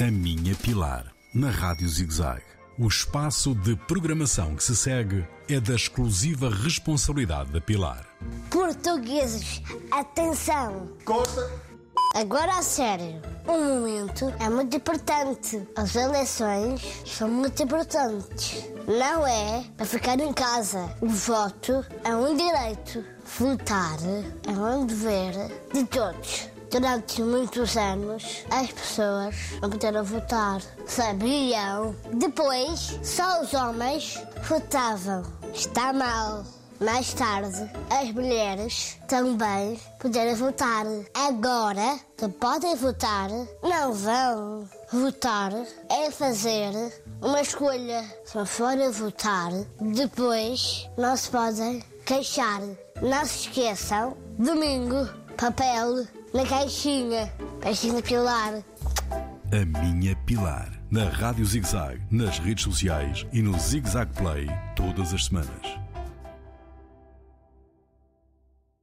A Minha Pilar, na Rádio ZigZag. O espaço de programação que se segue é da exclusiva responsabilidade da Pilar. Portugueses, atenção! Corta! Agora a sério, o momento é muito importante. As eleições são muito importantes. Não é para ficar em casa. O voto é um direito. Votar é um dever de todos. Durante muitos anos, as pessoas não puderam votar. Sabiam? Depois, só os homens votavam. Está mal. Mais tarde, as mulheres também puderam votar. Agora, que podem votar, não vão. Votar é fazer uma escolha. Se forem votar, depois não se podem queixar. Não se esqueçam, domingo, papel na caixinha. Caixinha pilar. A Minha Pilar, na Rádio ZigZag, nas redes sociais e no ZigZag Play, todas as semanas.